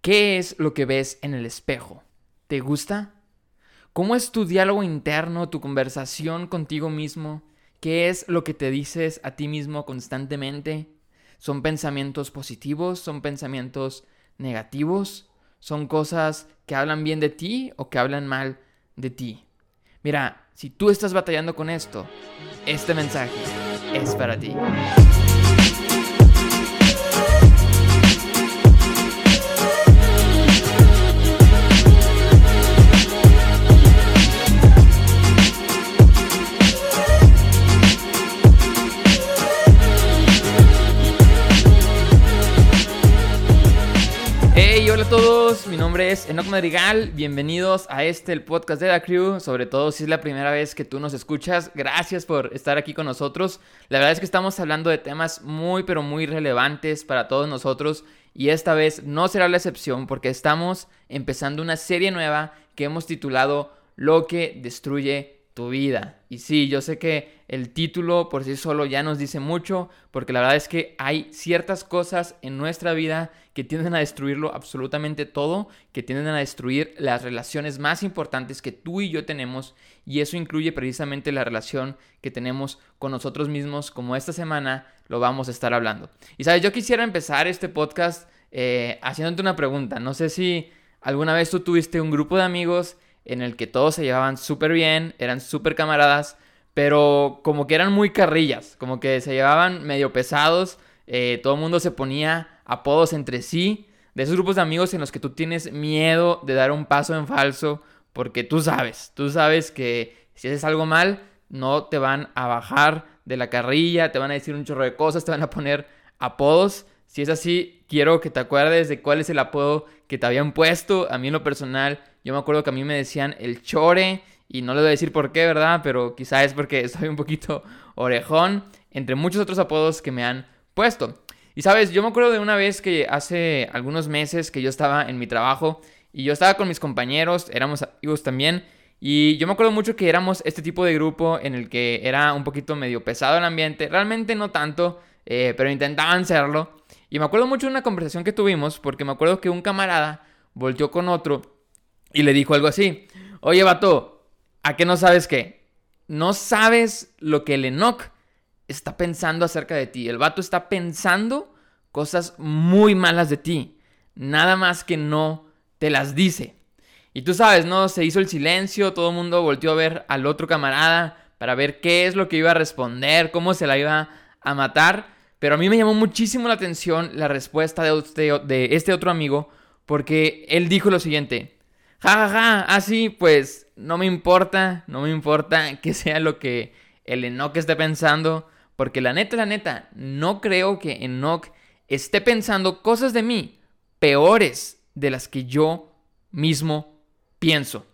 ¿Qué es lo que ves en el espejo? ¿Te gusta? ¿Cómo es tu diálogo interno, tu conversación contigo mismo? ¿Qué es lo que te dices a ti mismo constantemente? ¿Son pensamientos positivos? ¿Son pensamientos negativos? ¿Son cosas que hablan bien de ti o que hablan mal de ti? Mira, si tú estás batallando con esto, este mensaje es para ti. Todos, mi nombre es Enoch Madrigal, bienvenidos a este, el podcast de la Crew, sobre todo si es la primera vez que tú nos escuchas, gracias por estar aquí con nosotros, la verdad es que estamos hablando de temas muy pero muy relevantes para todos nosotros y esta vez no será la excepción porque estamos empezando una serie nueva que hemos titulado Lo que destruye vida. Y sí, yo sé que el título por sí solo ya nos dice mucho, porque la verdad es que hay ciertas cosas en nuestra vida que tienden a destruirlo absolutamente todo, que tienden a destruir las relaciones más importantes que tú y yo tenemos, y eso incluye precisamente la relación que tenemos con nosotros mismos, como esta semana lo vamos a estar hablando. Y sabes, yo quisiera empezar este podcast eh, haciéndote una pregunta. No sé si alguna vez tú tuviste un grupo de amigos en el que todos se llevaban súper bien, eran súper camaradas, pero como que eran muy carrillas, como que se llevaban medio pesados, eh, todo el mundo se ponía apodos entre sí, de esos grupos de amigos en los que tú tienes miedo de dar un paso en falso, porque tú sabes, tú sabes que si haces algo mal, no te van a bajar de la carrilla, te van a decir un chorro de cosas, te van a poner apodos. Si es así, quiero que te acuerdes de cuál es el apodo que te habían puesto. A mí en lo personal yo me acuerdo que a mí me decían el chore y no le voy a decir por qué, ¿verdad? Pero quizá es porque soy un poquito orejón, entre muchos otros apodos que me han puesto. Y sabes, yo me acuerdo de una vez que hace algunos meses que yo estaba en mi trabajo y yo estaba con mis compañeros, éramos amigos también, y yo me acuerdo mucho que éramos este tipo de grupo en el que era un poquito medio pesado el ambiente, realmente no tanto, eh, pero intentaban serlo. Y me acuerdo mucho de una conversación que tuvimos porque me acuerdo que un camarada volteó con otro y le dijo algo así. Oye, vato, ¿a qué no sabes qué? No sabes lo que el Enoch está pensando acerca de ti. El vato está pensando cosas muy malas de ti. Nada más que no te las dice. Y tú sabes, ¿no? Se hizo el silencio, todo el mundo volteó a ver al otro camarada para ver qué es lo que iba a responder, cómo se la iba a matar. Pero a mí me llamó muchísimo la atención la respuesta de, de este otro amigo, porque él dijo lo siguiente ja, ja, ja, así, pues no me importa, no me importa que sea lo que el Enoch esté pensando, porque la neta, la neta, no creo que Enoch esté pensando cosas de mí peores de las que yo mismo pienso.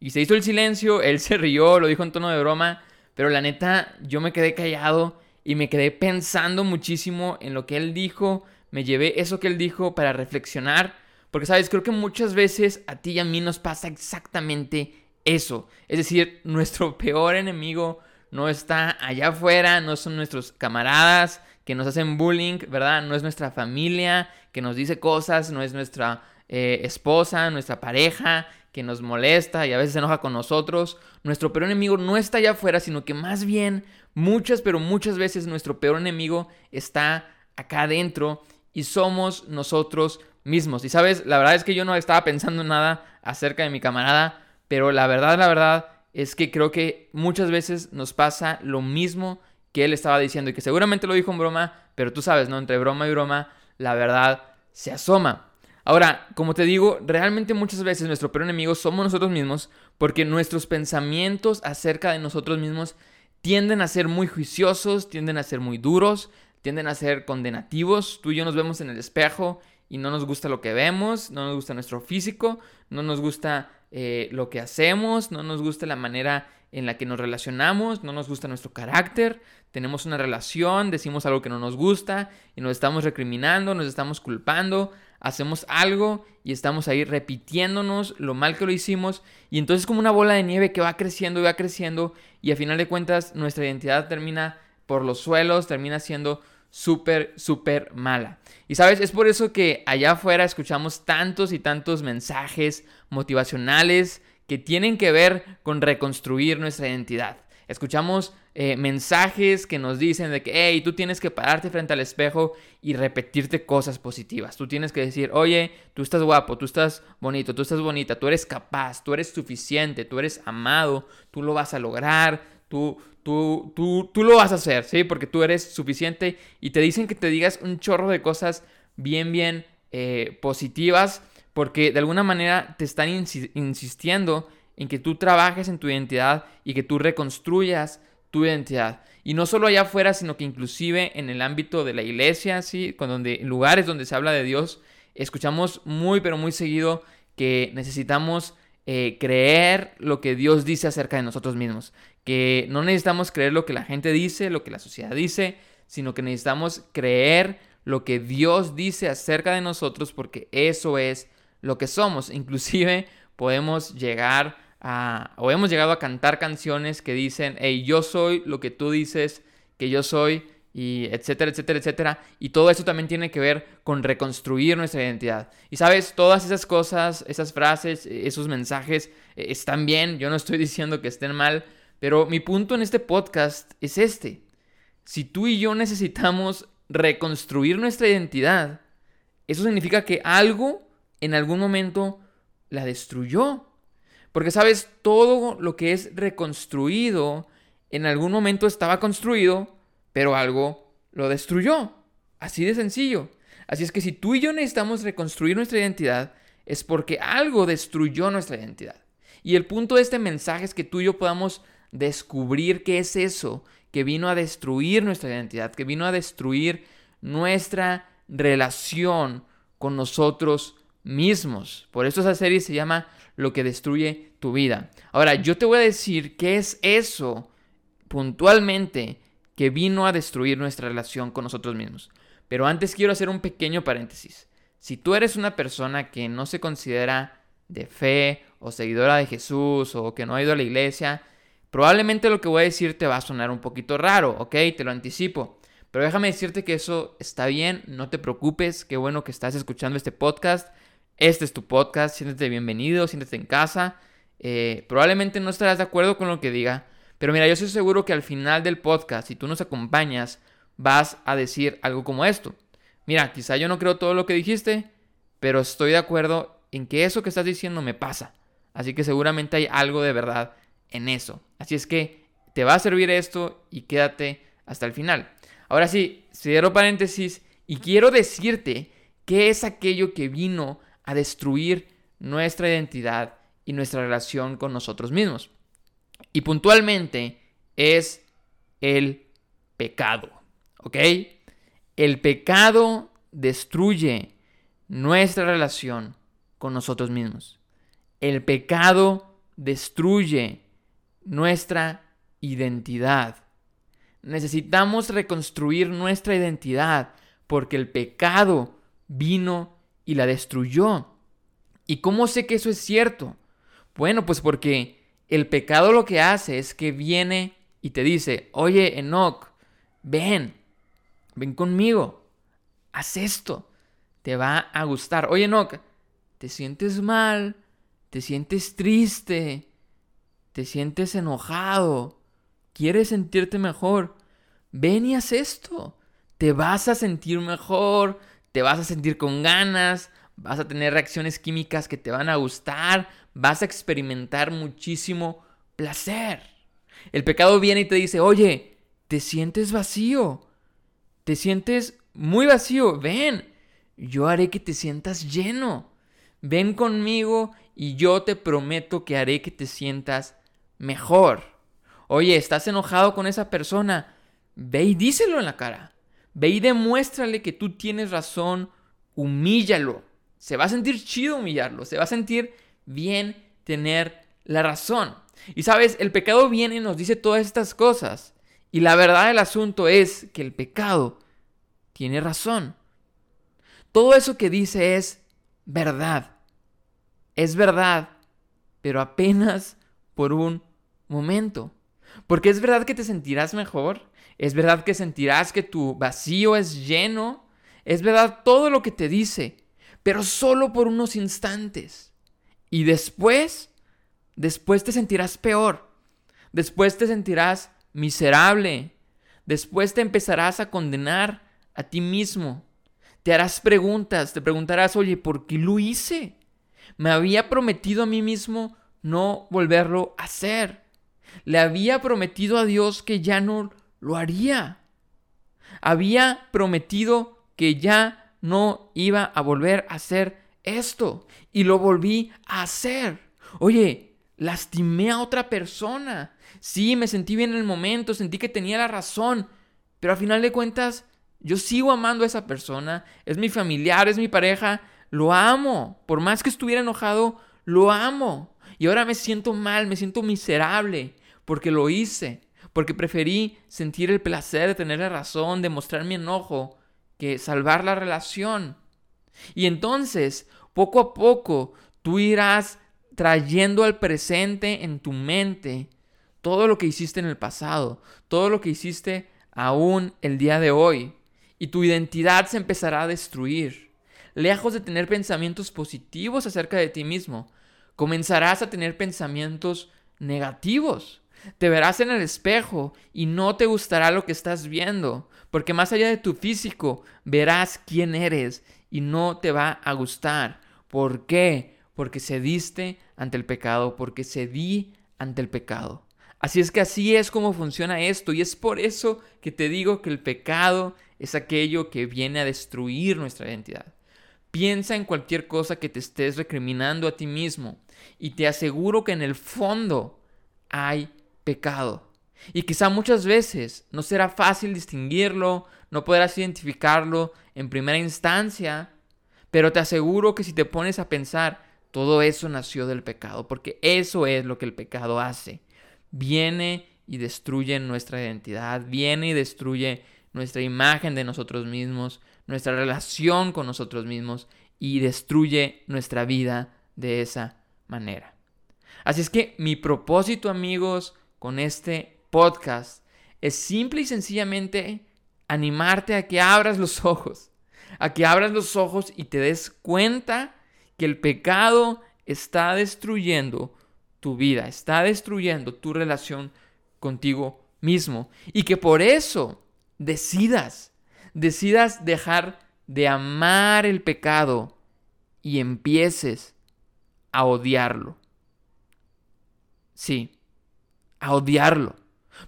Y se hizo el silencio, él se rió, lo dijo en tono de broma, pero la neta, yo me quedé callado y me quedé pensando muchísimo en lo que él dijo, me llevé eso que él dijo para reflexionar porque, sabes, creo que muchas veces a ti y a mí nos pasa exactamente eso. Es decir, nuestro peor enemigo no está allá afuera, no son nuestros camaradas que nos hacen bullying, ¿verdad? No es nuestra familia que nos dice cosas, no es nuestra eh, esposa, nuestra pareja que nos molesta y a veces se enoja con nosotros. Nuestro peor enemigo no está allá afuera, sino que más bien muchas, pero muchas veces nuestro peor enemigo está acá adentro y somos nosotros mismos. Y sabes, la verdad es que yo no estaba pensando nada acerca de mi camarada, pero la verdad, la verdad es que creo que muchas veces nos pasa lo mismo que él estaba diciendo y que seguramente lo dijo en broma, pero tú sabes, ¿no? Entre broma y broma, la verdad se asoma. Ahora, como te digo, realmente muchas veces nuestro peor enemigo somos nosotros mismos porque nuestros pensamientos acerca de nosotros mismos tienden a ser muy juiciosos, tienden a ser muy duros, tienden a ser condenativos. Tú y yo nos vemos en el espejo y no nos gusta lo que vemos, no nos gusta nuestro físico, no nos gusta eh, lo que hacemos, no nos gusta la manera en la que nos relacionamos, no nos gusta nuestro carácter, tenemos una relación, decimos algo que no nos gusta y nos estamos recriminando, nos estamos culpando, hacemos algo y estamos ahí repitiéndonos lo mal que lo hicimos. Y entonces como una bola de nieve que va creciendo y va creciendo y a final de cuentas nuestra identidad termina por los suelos, termina siendo súper, súper mala. Y sabes, es por eso que allá afuera escuchamos tantos y tantos mensajes motivacionales que tienen que ver con reconstruir nuestra identidad. Escuchamos eh, mensajes que nos dicen de que, hey, tú tienes que pararte frente al espejo y repetirte cosas positivas. Tú tienes que decir, oye, tú estás guapo, tú estás bonito, tú estás bonita, tú eres capaz, tú eres suficiente, tú eres amado, tú lo vas a lograr, tú, tú, tú, tú lo vas a hacer, ¿sí? Porque tú eres suficiente y te dicen que te digas un chorro de cosas bien, bien eh, positivas porque de alguna manera te están insistiendo en que tú trabajes en tu identidad y que tú reconstruyas tu identidad. Y no solo allá afuera, sino que inclusive en el ámbito de la iglesia, ¿sí? Con donde, en lugares donde se habla de Dios, escuchamos muy, pero muy seguido que necesitamos eh, creer lo que Dios dice acerca de nosotros mismos. Que no necesitamos creer lo que la gente dice, lo que la sociedad dice, sino que necesitamos creer lo que Dios dice acerca de nosotros porque eso es lo que somos. Inclusive podemos llegar o hemos llegado a cantar canciones que dicen, hey, yo soy lo que tú dices que yo soy, y etcétera, etcétera, etcétera. Y todo eso también tiene que ver con reconstruir nuestra identidad. Y sabes, todas esas cosas, esas frases, esos mensajes eh, están bien, yo no estoy diciendo que estén mal, pero mi punto en este podcast es este. Si tú y yo necesitamos reconstruir nuestra identidad, eso significa que algo en algún momento la destruyó. Porque sabes, todo lo que es reconstruido en algún momento estaba construido, pero algo lo destruyó. Así de sencillo. Así es que si tú y yo necesitamos reconstruir nuestra identidad, es porque algo destruyó nuestra identidad. Y el punto de este mensaje es que tú y yo podamos descubrir qué es eso que vino a destruir nuestra identidad, que vino a destruir nuestra relación con nosotros mismos. Por eso esa serie se llama Lo que destruye tu vida. Ahora, yo te voy a decir qué es eso puntualmente que vino a destruir nuestra relación con nosotros mismos. Pero antes quiero hacer un pequeño paréntesis. Si tú eres una persona que no se considera de fe o seguidora de Jesús o que no ha ido a la iglesia, probablemente lo que voy a decir te va a sonar un poquito raro, ¿ok? Te lo anticipo. Pero déjame decirte que eso está bien, no te preocupes, qué bueno que estás escuchando este podcast. Este es tu podcast, siéntete bienvenido, siéntete en casa. Eh, probablemente no estarás de acuerdo con lo que diga, pero mira, yo estoy seguro que al final del podcast, si tú nos acompañas, vas a decir algo como esto. Mira, quizá yo no creo todo lo que dijiste, pero estoy de acuerdo en que eso que estás diciendo me pasa. Así que seguramente hay algo de verdad en eso. Así es que te va a servir esto y quédate hasta el final. Ahora sí, cierro paréntesis y quiero decirte qué es aquello que vino a destruir nuestra identidad y nuestra relación con nosotros mismos. Y puntualmente es el pecado, ¿ok? El pecado destruye nuestra relación con nosotros mismos. El pecado destruye nuestra identidad. Necesitamos reconstruir nuestra identidad porque el pecado vino y la destruyó. ¿Y cómo sé que eso es cierto? Bueno, pues porque el pecado lo que hace es que viene y te dice, oye, Enoch, ven, ven conmigo, haz esto, te va a gustar. Oye, Enoch, te sientes mal, te sientes triste, te sientes enojado, quieres sentirte mejor, ven y haz esto, te vas a sentir mejor, te vas a sentir con ganas, vas a tener reacciones químicas que te van a gustar, vas a experimentar muchísimo placer. El pecado viene y te dice, oye, te sientes vacío, te sientes muy vacío, ven, yo haré que te sientas lleno, ven conmigo y yo te prometo que haré que te sientas mejor. Oye, estás enojado con esa persona, ve y díselo en la cara. Ve y demuéstrale que tú tienes razón, humíllalo. Se va a sentir chido humillarlo, se va a sentir bien tener la razón. Y sabes, el pecado viene y nos dice todas estas cosas. Y la verdad del asunto es que el pecado tiene razón. Todo eso que dice es verdad. Es verdad, pero apenas por un momento. Porque es verdad que te sentirás mejor, Es verdad que sentirás que tu vacío es lleno. Es verdad todo lo que te dice, pero solo por unos instantes. Y después, después te sentirás peor. Después te sentirás miserable. Después te empezarás a condenar a ti mismo. Te harás preguntas, te preguntarás, oye, ¿por qué lo hice? Me había prometido a mí mismo no volverlo a hacer. Le había prometido a Dios que ya no lo haría. Había prometido que ya no iba a volver a hacer esto. Y lo volví a hacer. Oye, lastimé a otra persona. Sí, me sentí bien en el momento, sentí que tenía la razón. Pero al final de cuentas, yo sigo amando a esa persona. Es mi familiar, es mi pareja. Lo amo. Por más que estuviera enojado, lo amo. Y ahora me siento mal, me siento miserable porque lo hice, porque preferí sentir el placer de tener la razón, de mostrar mi enojo, que salvar la relación. Y entonces, poco a poco, tú irás trayendo al presente en tu mente todo lo que hiciste en el pasado, todo lo que hiciste aún el día de hoy. Y tu identidad se empezará a destruir. Lejos de tener pensamientos positivos acerca de ti mismo, comenzarás a tener pensamientos negativos. Te verás en el espejo y no te gustará lo que estás viendo, porque más allá de tu físico verás quién eres y no te va a gustar. ¿Por qué? Porque cediste ante el pecado, porque cedí ante el pecado. Así es que así es como funciona esto y es por eso que te digo que el pecado es aquello que viene a destruir nuestra identidad. Piensa en cualquier cosa que te estés recriminando a ti mismo y te aseguro que en el fondo hay pecado. Y quizá muchas veces no será fácil distinguirlo, no podrás identificarlo en primera instancia, pero te aseguro que si te pones a pensar, todo eso nació del pecado, porque eso es lo que el pecado hace. Viene y destruye nuestra identidad, viene y destruye nuestra imagen de nosotros mismos, nuestra relación con nosotros mismos y destruye nuestra vida de esa manera. Así es que mi propósito, amigos, con este podcast es simple y sencillamente animarte a que abras los ojos, a que abras los ojos y te des cuenta que el pecado está destruyendo tu vida, está destruyendo tu relación contigo mismo y que por eso decidas, decidas dejar de amar el pecado y empieces a odiarlo. Sí, a odiarlo.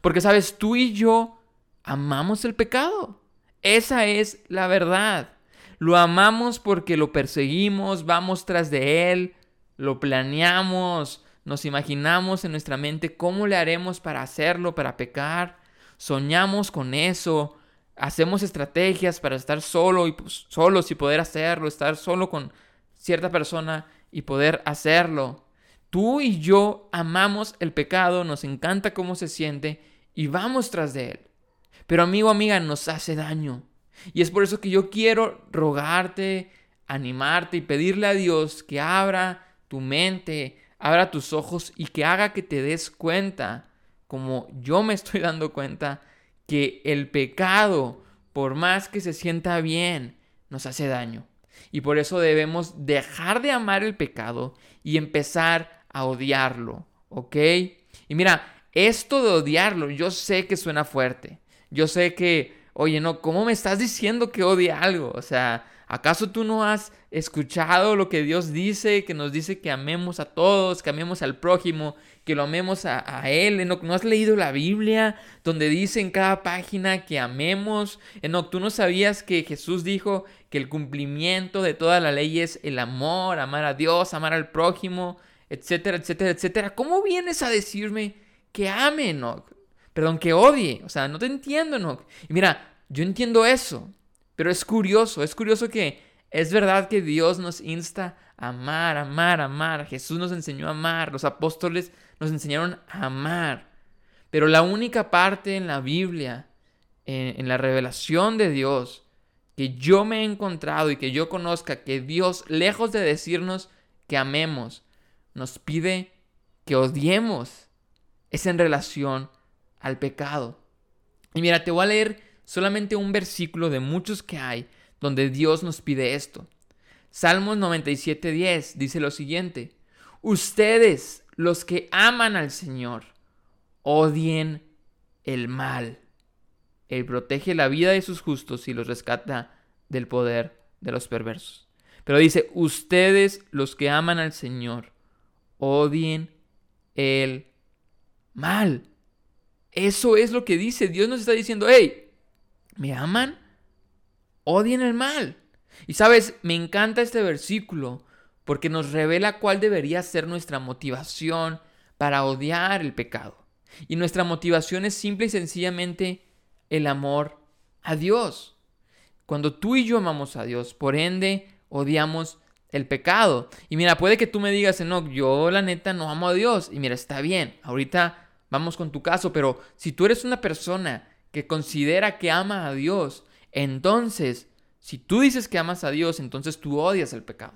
Porque sabes, tú y yo amamos el pecado. Esa es la verdad. Lo amamos porque lo perseguimos, vamos tras de él, lo planeamos, nos imaginamos en nuestra mente cómo le haremos para hacerlo, para pecar. Soñamos con eso, hacemos estrategias para estar solo y pues, solos y poder hacerlo, estar solo con cierta persona y poder hacerlo. Tú y yo amamos el pecado, nos encanta cómo se siente y vamos tras de él. Pero amigo, amiga, nos hace daño. Y es por eso que yo quiero rogarte, animarte y pedirle a Dios que abra tu mente, abra tus ojos y que haga que te des cuenta, como yo me estoy dando cuenta, que el pecado, por más que se sienta bien, nos hace daño. Y por eso debemos dejar de amar el pecado y empezar a odiarlo, ¿ok? Y mira, esto de odiarlo, yo sé que suena fuerte. Yo sé que, oye, no, ¿cómo me estás diciendo que odie algo? O sea, ¿acaso tú no has escuchado lo que Dios dice, que nos dice que amemos a todos, que amemos al prójimo, que lo amemos a, Él? ¿No, ¿No has leído la Biblia donde dice en cada página que amemos? No, ¿tú no sabías que Jesús dijo que el cumplimiento de toda la ley es el amor, amar a Dios, amar al prójimo? Etcétera, etcétera, etcétera. ¿Cómo vienes a decirme que ame, Enoch? Perdón, que odie. O sea, no te entiendo, Enoch. Y mira, yo entiendo eso, pero es curioso, es curioso que es verdad que Dios nos insta a amar, amar, amar. Jesús nos enseñó a amar, los apóstoles nos enseñaron a amar. Pero la única parte en la Biblia, en, en la revelación de Dios, que yo me he encontrado y que yo conozca que Dios, lejos de decirnos que amemos, nos pide que odiemos es en relación al pecado. Y mira, te voy a leer solamente un versículo de muchos que hay donde Dios nos pide esto. Salmos 97.10 dice lo siguiente, ustedes los que aman al Señor, odien el mal. Él protege la vida de sus justos y los rescata del poder de los perversos. Pero dice, ustedes los que aman al Señor, odien el mal. Eso es lo que dice. Dios nos está diciendo, hey, ¿me aman? Odien el mal. Y sabes, me encanta este versículo porque nos revela cuál debería ser nuestra motivación para odiar el pecado. Y nuestra motivación es simple y sencillamente el amor a Dios. Cuando tú y yo amamos a Dios, por ende, odiamos el pecado. Y mira, puede que tú me digas, no, yo la neta no amo a Dios. Y mira, está bien, ahorita vamos con tu caso, pero si tú eres una persona que considera que ama a Dios, entonces, si tú dices que amas a Dios, entonces tú odias el pecado.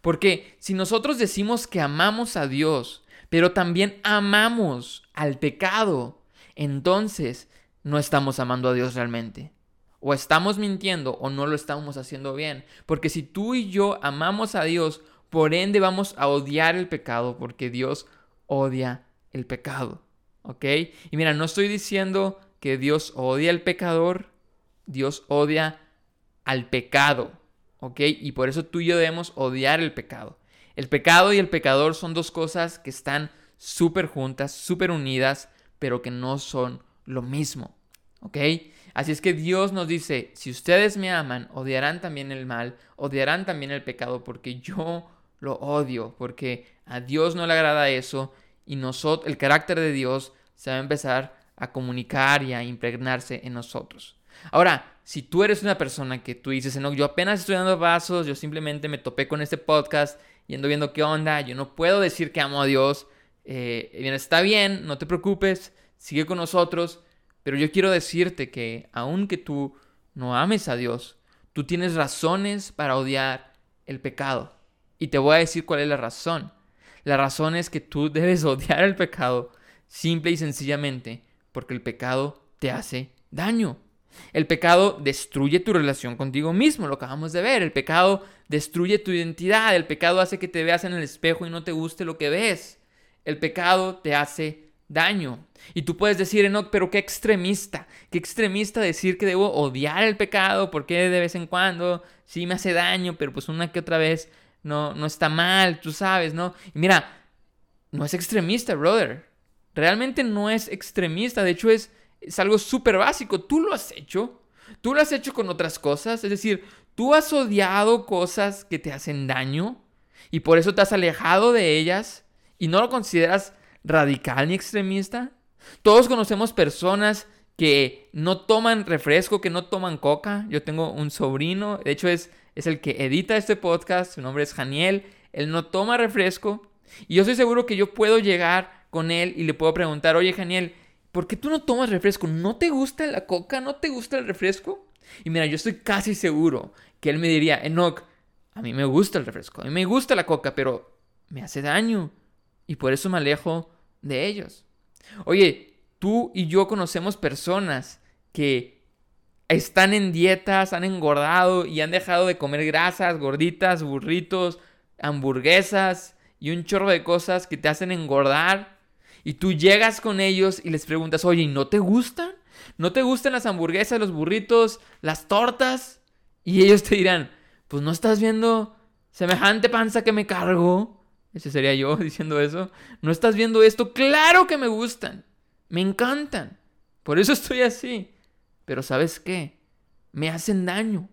Porque si nosotros decimos que amamos a Dios, pero también amamos al pecado, entonces no estamos amando a Dios realmente. O estamos mintiendo o no lo estamos haciendo bien. Porque si tú y yo amamos a Dios, por ende vamos a odiar el pecado porque Dios odia el pecado. ¿Ok? Y mira, no estoy diciendo que Dios odia al pecador, Dios odia al pecado. ¿Ok? Y por eso tú y yo debemos odiar el pecado. El pecado y el pecador son dos cosas que están súper juntas, súper unidas, pero que no son lo mismo. ¿Ok? Así es que Dios nos dice, si ustedes me aman, odiarán también el mal, odiarán también el pecado, porque yo lo odio, porque a Dios no le agrada eso y nosotros, el carácter de Dios se va a empezar a comunicar y a impregnarse en nosotros. Ahora, si tú eres una persona que tú dices, no, yo apenas estoy dando pasos, yo simplemente me topé con este podcast y ando viendo qué onda, yo no puedo decir que amo a Dios, eh, bien, está bien, no te preocupes, sigue con nosotros, pero yo quiero decirte que aunque tú no ames a Dios, tú tienes razones para odiar el pecado. Y te voy a decir cuál es la razón. La razón es que tú debes odiar el pecado simple y sencillamente porque el pecado te hace daño. El pecado destruye tu relación contigo mismo, lo acabamos de ver. El pecado destruye tu identidad. El pecado hace que te veas en el espejo y no te guste lo que ves. El pecado te hace daño. Y tú puedes decir, Enoch, pero qué extremista, qué extremista decir que debo odiar el pecado, porque de vez en cuando sí me hace daño, pero pues una que otra vez no, no está mal, tú sabes, ¿no? Y mira, no es extremista, brother. Realmente no es extremista, de hecho es, es algo súper básico. Tú lo has hecho, tú lo has hecho con otras cosas, es decir, tú has odiado cosas que te hacen daño y por eso te has alejado de ellas y no lo consideras radical ni extremista. Todos conocemos personas que no toman refresco, que no toman coca. Yo tengo un sobrino, de hecho es, es el que edita este podcast, su nombre es Janiel, él no toma refresco. Y yo estoy seguro que yo puedo llegar con él y le puedo preguntar, oye Janiel, ¿por qué tú no tomas refresco? ¿No te gusta la coca? ¿No te gusta el refresco? Y mira, yo estoy casi seguro que él me diría, Enoch, a mí me gusta el refresco, a mí me gusta la coca, pero me hace daño y por eso me alejo de ellos. Oye, tú y yo conocemos personas que están en dietas, han engordado y han dejado de comer grasas, gorditas, burritos, hamburguesas y un chorro de cosas que te hacen engordar. Y tú llegas con ellos y les preguntas, oye, ¿no te gustan? ¿No te gustan las hamburguesas, los burritos, las tortas? Y ellos te dirán, pues no estás viendo semejante panza que me cargo. Ese sería yo diciendo eso. ¿No estás viendo esto? Claro que me gustan. Me encantan. Por eso estoy así. Pero ¿sabes qué? Me hacen daño.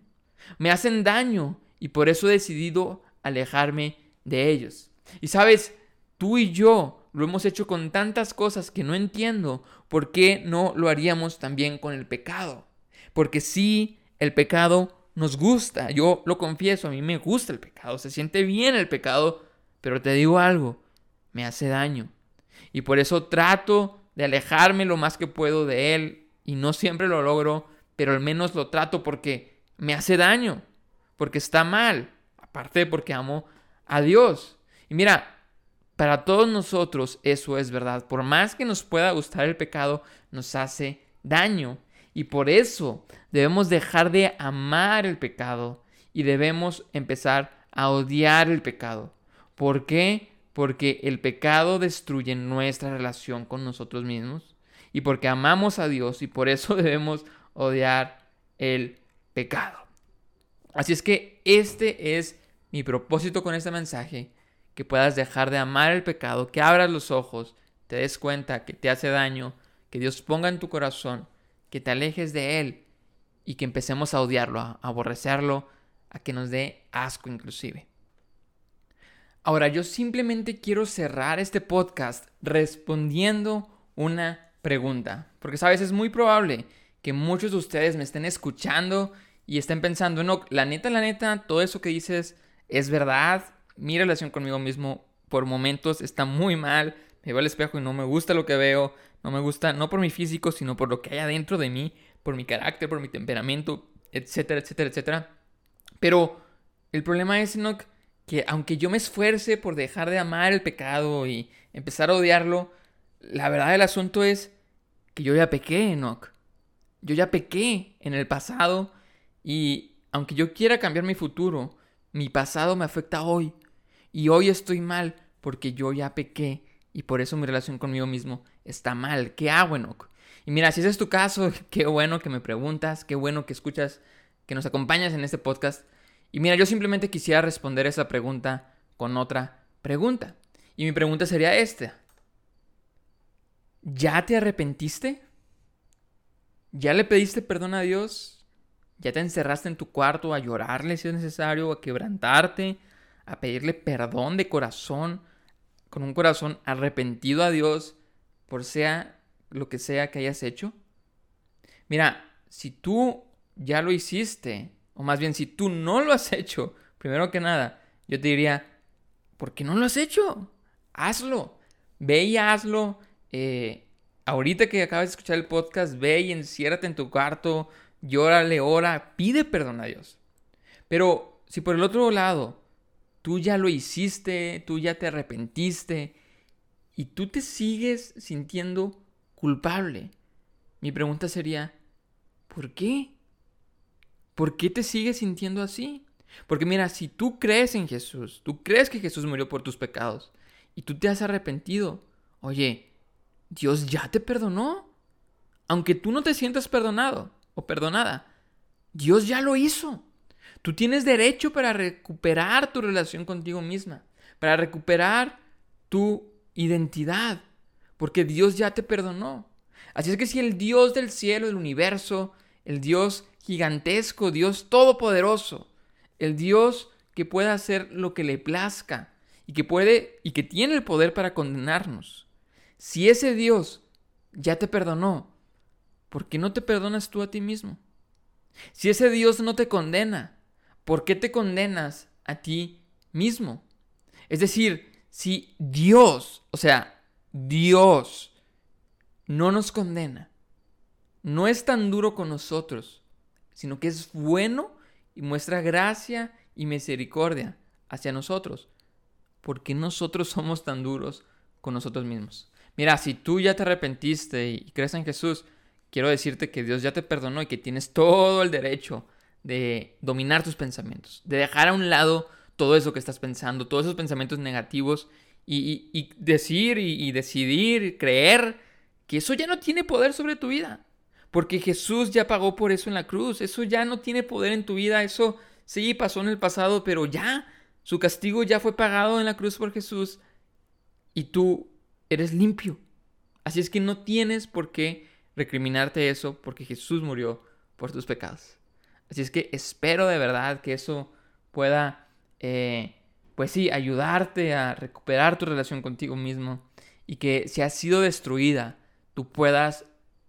Me hacen daño. Y por eso he decidido alejarme de ellos. Y sabes, tú y yo lo hemos hecho con tantas cosas que no entiendo por qué no lo haríamos también con el pecado. Porque sí, el pecado nos gusta. Yo lo confieso, a mí me gusta el pecado. Se siente bien el pecado pero te digo algo, me hace daño. Y por eso trato de alejarme lo más que puedo de él. Y no siempre lo logro, pero al menos lo trato porque me hace daño. Porque está mal. Aparte porque amo a Dios. Y mira, para todos nosotros eso es verdad. Por más que nos pueda gustar el pecado, nos hace daño y por eso debemos dejar de amar el pecado y debemos empezar a odiar el pecado. ¿Por qué? Porque el pecado destruye nuestra relación con nosotros mismos y porque amamos a Dios y por eso debemos odiar el pecado. Así es que este es mi propósito con este mensaje, que puedas dejar de amar el pecado, que abras los ojos, te des cuenta que te hace daño, que Dios ponga en tu corazón, que te alejes de Él y que empecemos a odiarlo, a aborrecerlo, a que nos dé asco inclusive. Ahora, yo simplemente quiero cerrar este podcast respondiendo una pregunta, porque sabes, es muy probable que muchos de ustedes me estén escuchando y estén pensando, no, la neta, la neta, todo eso que dices es verdad, mi relación conmigo mismo por momentos está muy mal, me veo al espejo y no me gusta lo que veo, no me gusta, no por mi físico, sino por lo que hay adentro de mí, por mi carácter, por mi temperamento, etcétera, etcétera, etcétera. Pero el problema es, Enoch, que aunque yo me esfuerce por dejar de amar el pecado y empezar a odiarlo, la verdad del asunto es que yo ya pequé, Enoch. Yo ya pequé en el pasado y aunque yo quiera cambiar mi futuro, mi pasado me afecta hoy. Y hoy estoy mal porque yo ya pequé y por eso mi relación conmigo mismo está mal. ¿Qué hago, Enoch? Y mira, si ese es tu caso, qué bueno que me preguntas, qué bueno que escuchas, que nos acompañas en este podcast. Y mira, yo simplemente quisiera responder esa pregunta con otra pregunta. Y mi pregunta sería esta. ¿Ya te arrepentiste? ¿Ya le pediste perdón a Dios? Ya te encerraste en tu cuarto a llorarle si es necesario, a quebrantarte, a pedirle perdón de corazón, con un corazón arrepentido a Dios por sea lo que sea que hayas hecho. Mira, si tú ya lo hiciste, o más bien si tú no lo has hecho, primero que nada, yo te diría, ¿por qué no lo has hecho? Hazlo. Ve y hazlo. Eh, ahorita que acabas de escuchar el podcast, ve y enciérrate en tu cuarto, llórale, ora, pide perdón a Dios. Pero si por el otro lado tú ya lo hiciste, tú ya te arrepentiste y tú te sigues sintiendo culpable, mi pregunta sería, ¿por qué? ¿Por qué te sigues sintiendo así? Porque mira, si tú crees en Jesús, tú crees que Jesús murió por tus pecados y tú te has arrepentido, oye, Dios ya te perdonó, aunque tú no te sientas perdonado o perdonada. Dios ya lo hizo. Tú tienes derecho para recuperar tu relación contigo misma, para recuperar tu identidad, porque Dios ya te perdonó. Así es que si el Dios del cielo, del universo, el Dios gigantesco, Dios todopoderoso, el Dios que puede hacer lo que le plazca y que puede y que tiene el poder para condenarnos. Si ese Dios ya te perdonó, ¿por qué no te perdonas tú a ti mismo? Si ese Dios no te condena, ¿por qué te condenas a ti mismo? Es decir, si Dios, o sea, Dios no nos condena, no es tan duro con nosotros, sino que es bueno y muestra gracia y misericordia hacia nosotros, ¿por qué nosotros somos tan duros con nosotros mismos? Mira, si tú ya te arrepentiste y crees en Jesús, quiero decirte que Dios ya te perdonó y que tienes todo el derecho de dominar tus pensamientos, de dejar a un lado todo eso que estás pensando, todos esos pensamientos negativos y, decir y decidir, creer que eso ya no tiene poder sobre tu vida. Porque Jesús ya pagó por eso en la cruz. Eso ya no tiene poder en tu vida. Eso sí pasó en el pasado, pero ya su castigo ya fue pagado en la cruz por Jesús. Y tú eres limpio. Así es que no tienes por qué recriminarte eso porque Jesús murió por tus pecados. Así es que espero de verdad que eso pueda, eh, pues sí, ayudarte a recuperar tu relación contigo mismo y que si ha sido destruida, tú puedas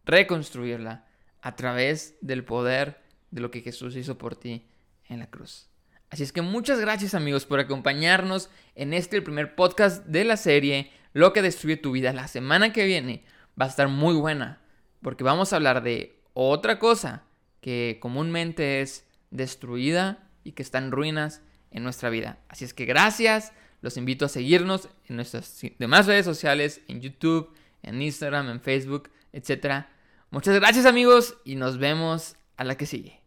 reconstruirla a través del poder de lo que Jesús hizo por ti en la cruz. Así es que muchas gracias amigos por acompañarnos en este primer podcast de la serie Lo que destruye tu vida. La semana que viene va a estar muy buena porque vamos a hablar de otra cosa que comúnmente es destruida y que está en ruinas en nuestra vida. Así es que gracias, los invito a seguirnos en nuestras demás redes sociales, en YouTube, en Instagram, en Facebook, etc. Muchas gracias amigos y nos vemos a la que sigue.